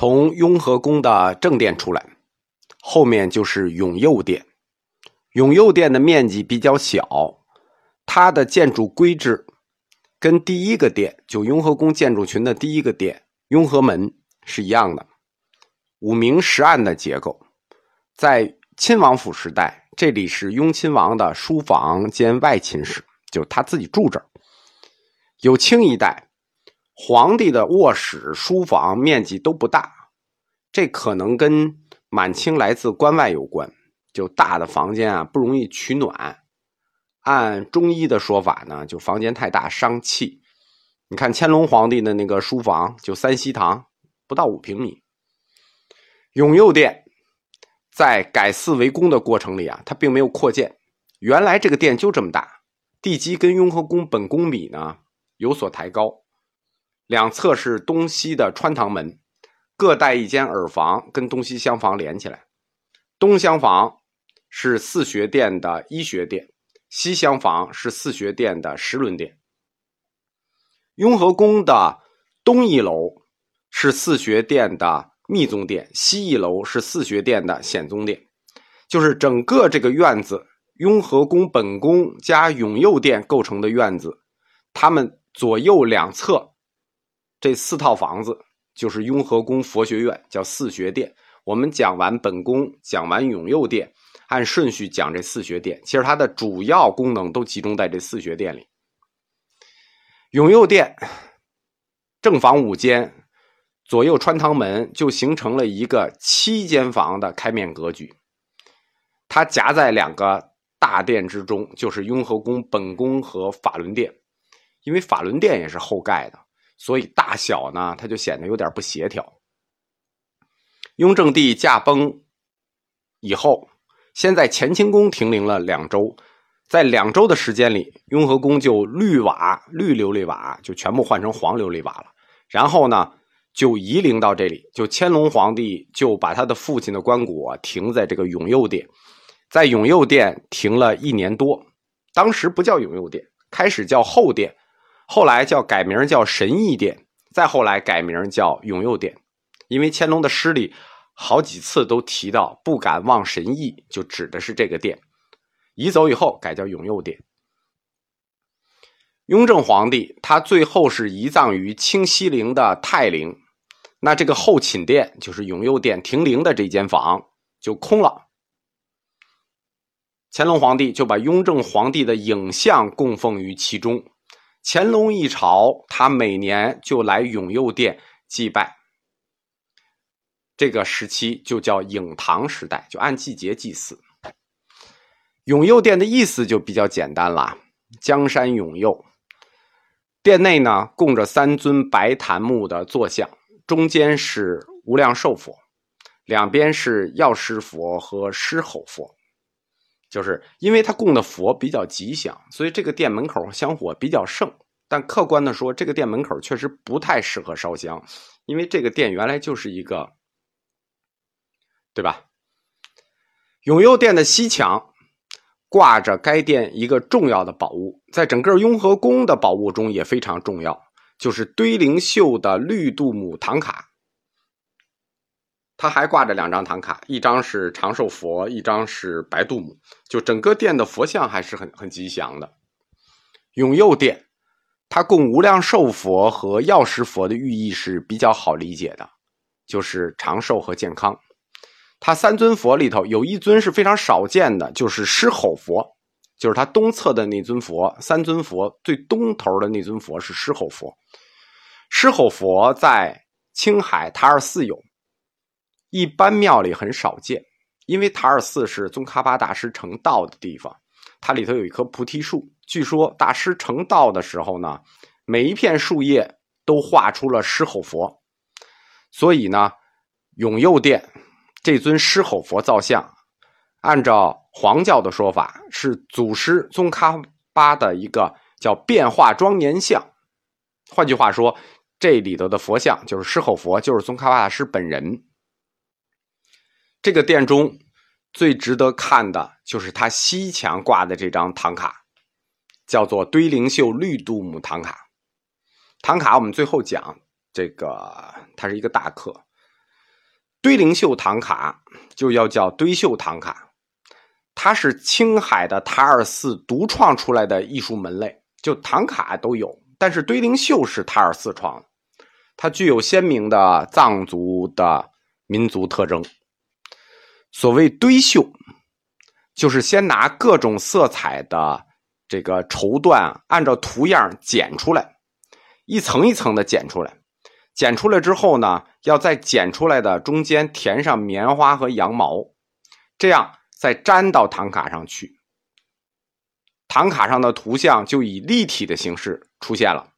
从雍和宫的正殿出来，后面就是永佑殿。永佑殿的面积比较小，它的建筑规制跟第一个殿，就雍和宫建筑群的第一个殿雍和门是一样的，五明十暗的结构。在亲王府时代，这里是雍亲王的书房兼外寝室，就是他自己住这儿。有清一代。皇帝的卧室、书房面积都不大，这可能跟满清来自关外有关。就大的房间啊，不容易取暖。按中医的说法呢，就房间太大伤气。你看乾隆皇帝的那个书房，就三希堂，不到五平米。永佑殿在改寺为宫的过程里啊，它并没有扩建，原来这个殿就这么大，地基跟雍和宫本宫比呢有所抬高。两侧是东西的穿堂门，各带一间耳房，跟东西厢房连起来。东厢房是四学殿的医学殿，西厢房是四学殿的十轮殿。雍和宫的东一楼是四学殿的密宗殿，西一楼是四学殿的显宗殿。就是整个这个院子，雍和宫本宫加永佑殿构成的院子，它们左右两侧。这四套房子就是雍和宫佛学院，叫四学殿。我们讲完本宫，讲完永佑殿，按顺序讲这四学殿。其实它的主要功能都集中在这四学殿里。永佑殿正房五间，左右穿堂门，就形成了一个七间房的开面格局。它夹在两个大殿之中，就是雍和宫本宫和法轮殿。因为法轮殿也是后盖的。所以大小呢，它就显得有点不协调。雍正帝驾崩以后，先在乾清宫停灵了两周，在两周的时间里，雍和宫就绿瓦、绿琉璃瓦就全部换成黄琉璃瓦了。然后呢，就移灵到这里，就乾隆皇帝就把他的父亲的棺椁停在这个永佑殿，在永佑殿停了一年多。当时不叫永佑殿，开始叫后殿。后来叫改名叫神义殿，再后来改名叫永佑殿，因为乾隆的诗里好几次都提到不敢忘神义，就指的是这个殿。移走以后改叫永佑殿。雍正皇帝他最后是移葬于清西陵的泰陵，那这个后寝殿就是永佑殿停灵的这间房就空了。乾隆皇帝就把雍正皇帝的影像供奉于其中。乾隆一朝，他每年就来永佑殿祭拜。这个时期就叫影唐时代，就按季节祭祀。永佑殿的意思就比较简单了：江山永佑。殿内呢供着三尊白檀木的坐像，中间是无量寿佛，两边是药师佛和狮吼佛。就是因为他供的佛比较吉祥，所以这个店门口香火比较盛。但客观的说，这个店门口确实不太适合烧香，因为这个店原来就是一个，对吧？永佑殿的西墙挂着该殿一个重要的宝物，在整个雍和宫的宝物中也非常重要，就是堆灵秀的绿度母唐卡。他还挂着两张唐卡，一张是长寿佛，一张是白度母。就整个殿的佛像还是很很吉祥的。永佑殿，它供无量寿佛和药师佛的寓意是比较好理解的，就是长寿和健康。它三尊佛里头有一尊是非常少见的，就是狮吼佛，就是它东侧的那尊佛。三尊佛最东头的那尊佛是狮吼佛。狮吼佛在青海塔尔寺有。一般庙里很少见，因为塔尔寺是宗喀巴大师成道的地方，它里头有一棵菩提树。据说大师成道的时候呢，每一片树叶都画出了狮吼佛，所以呢，永佑殿这尊狮吼佛造像，按照黄教的说法，是祖师宗喀巴的一个叫变化庄严像。换句话说，这里头的佛像就是狮吼佛，就是宗喀巴大师本人。这个殿中最值得看的就是它西墙挂的这张唐卡，叫做堆灵秀绿度母唐卡。唐卡我们最后讲，这个它是一个大课。堆灵秀唐卡就要叫堆秀唐卡，它是青海的塔尔寺独创出来的艺术门类，就唐卡都有，但是堆灵秀是塔尔寺创的，它具有鲜明的藏族的民族特征。所谓堆绣，就是先拿各种色彩的这个绸缎，按照图样剪出来，一层一层的剪出来。剪出来之后呢，要在剪出来的中间填上棉花和羊毛，这样再粘到唐卡上去。唐卡上的图像就以立体的形式出现了，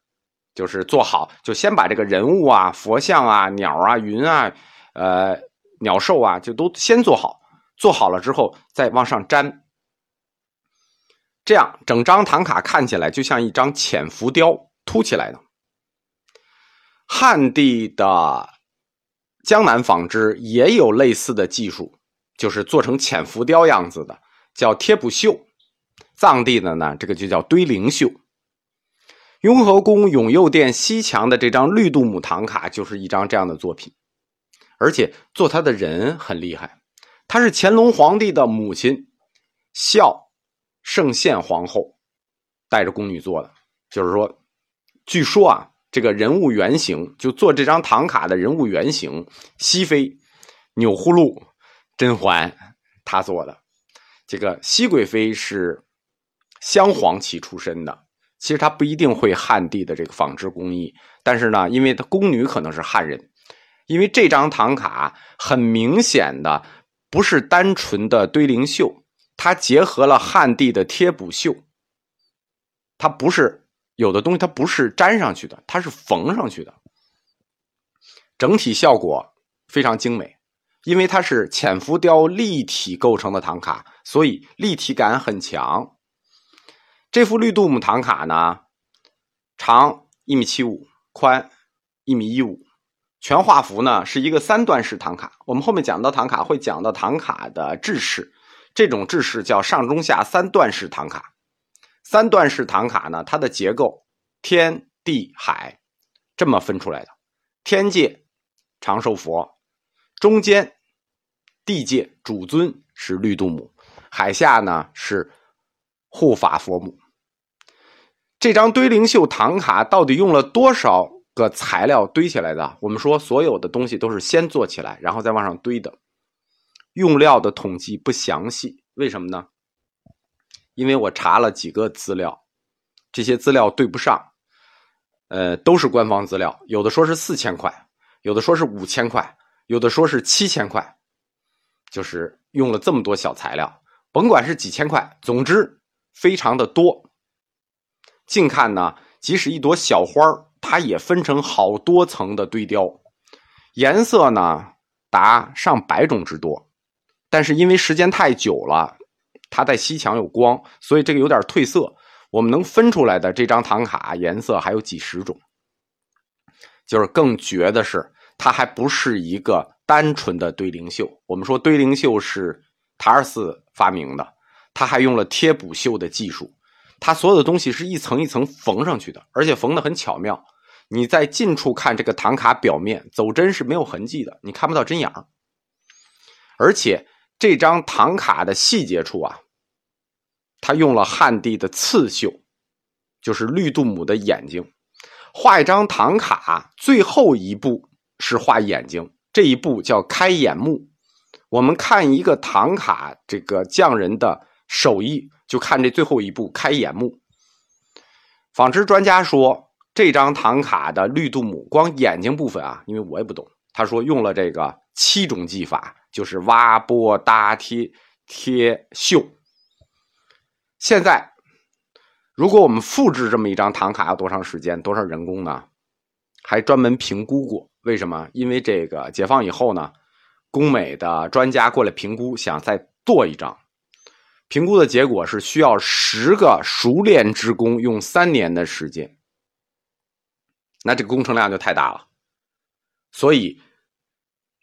就是做好，就先把这个人物啊、佛像啊、鸟啊、云啊、呃、鸟兽啊，就都先做好。做好了之后再往上粘，这样整张唐卡看起来就像一张浅浮雕凸起来的。汉地的江南纺织也有类似的技术，就是做成浅浮雕样子的，叫贴补绣。藏地的呢，这个就叫堆灵绣。雍和宫永佑殿西墙的这张绿度母唐卡就是一张这样的作品，而且做它的人很厉害，她是乾隆皇帝的母亲孝圣宪皇后带着宫女做的，就是说，据说啊。这个人物原型就做这张唐卡的人物原型，熹妃、钮祜禄、甄嬛，她做的。这个熹贵妃是镶黄旗出身的，其实她不一定会汉地的这个纺织工艺，但是呢，因为她宫女可能是汉人，因为这张唐卡很明显的不是单纯的堆灵绣，它结合了汉地的贴补绣，它不是。有的东西它不是粘上去的，它是缝上去的，整体效果非常精美。因为它是浅浮雕立体构成的唐卡，所以立体感很强。这幅绿度母唐卡呢，长一米七五，宽一米一五，全画幅呢是一个三段式唐卡。我们后面讲到唐卡会讲到唐卡的制式，这种制式叫上中下三段式唐卡。三段式唐卡呢，它的结构天地海这么分出来的。天界长寿佛，中间地界主尊是绿度母，海下呢是护法佛母。这张堆灵秀唐卡到底用了多少个材料堆起来的？我们说所有的东西都是先做起来，然后再往上堆的。用料的统计不详细，为什么呢？因为我查了几个资料，这些资料对不上，呃，都是官方资料，有的说是四千块，有的说是五千块，有的说是七千块，就是用了这么多小材料，甭管是几千块，总之非常的多。近看呢，即使一朵小花它也分成好多层的堆雕，颜色呢达上百种之多，但是因为时间太久了。它在西墙有光，所以这个有点褪色。我们能分出来的这张唐卡颜色还有几十种。就是更绝的是，它还不是一个单纯的堆灵绣。我们说堆灵绣是塔尔寺发明的，它还用了贴补绣的技术。它所有的东西是一层一层缝上去的，而且缝的很巧妙。你在近处看这个唐卡表面，走针是没有痕迹的，你看不到针眼儿。而且这张唐卡的细节处啊。他用了汉地的刺绣，就是绿度母的眼睛，画一张唐卡，最后一步是画眼睛，这一步叫开眼目。我们看一个唐卡，这个匠人的手艺，就看这最后一步开眼目。纺织专家说，这张唐卡的绿度母光眼睛部分啊，因为我也不懂，他说用了这个七种技法，就是挖、拨、搭、贴、贴、绣。现在，如果我们复制这么一张唐卡要多长时间、多少人工呢？还专门评估过。为什么？因为这个解放以后呢，工美的专家过来评估，想再做一张。评估的结果是需要十个熟练职工用三年的时间。那这个工程量就太大了，所以。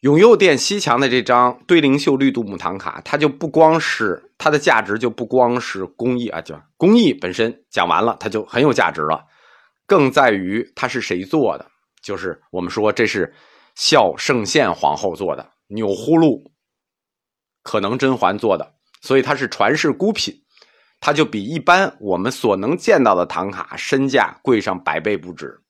永佑殿西墙的这张堆灵秀绿度母唐卡，它就不光是它的价值，就不光是工艺啊，就工艺本身讲完了，它就很有价值了。更在于它是谁做的，就是我们说这是孝圣宪皇后做的，钮祜禄，可能甄嬛做的，所以它是传世孤品，它就比一般我们所能见到的唐卡身价贵上百倍不止。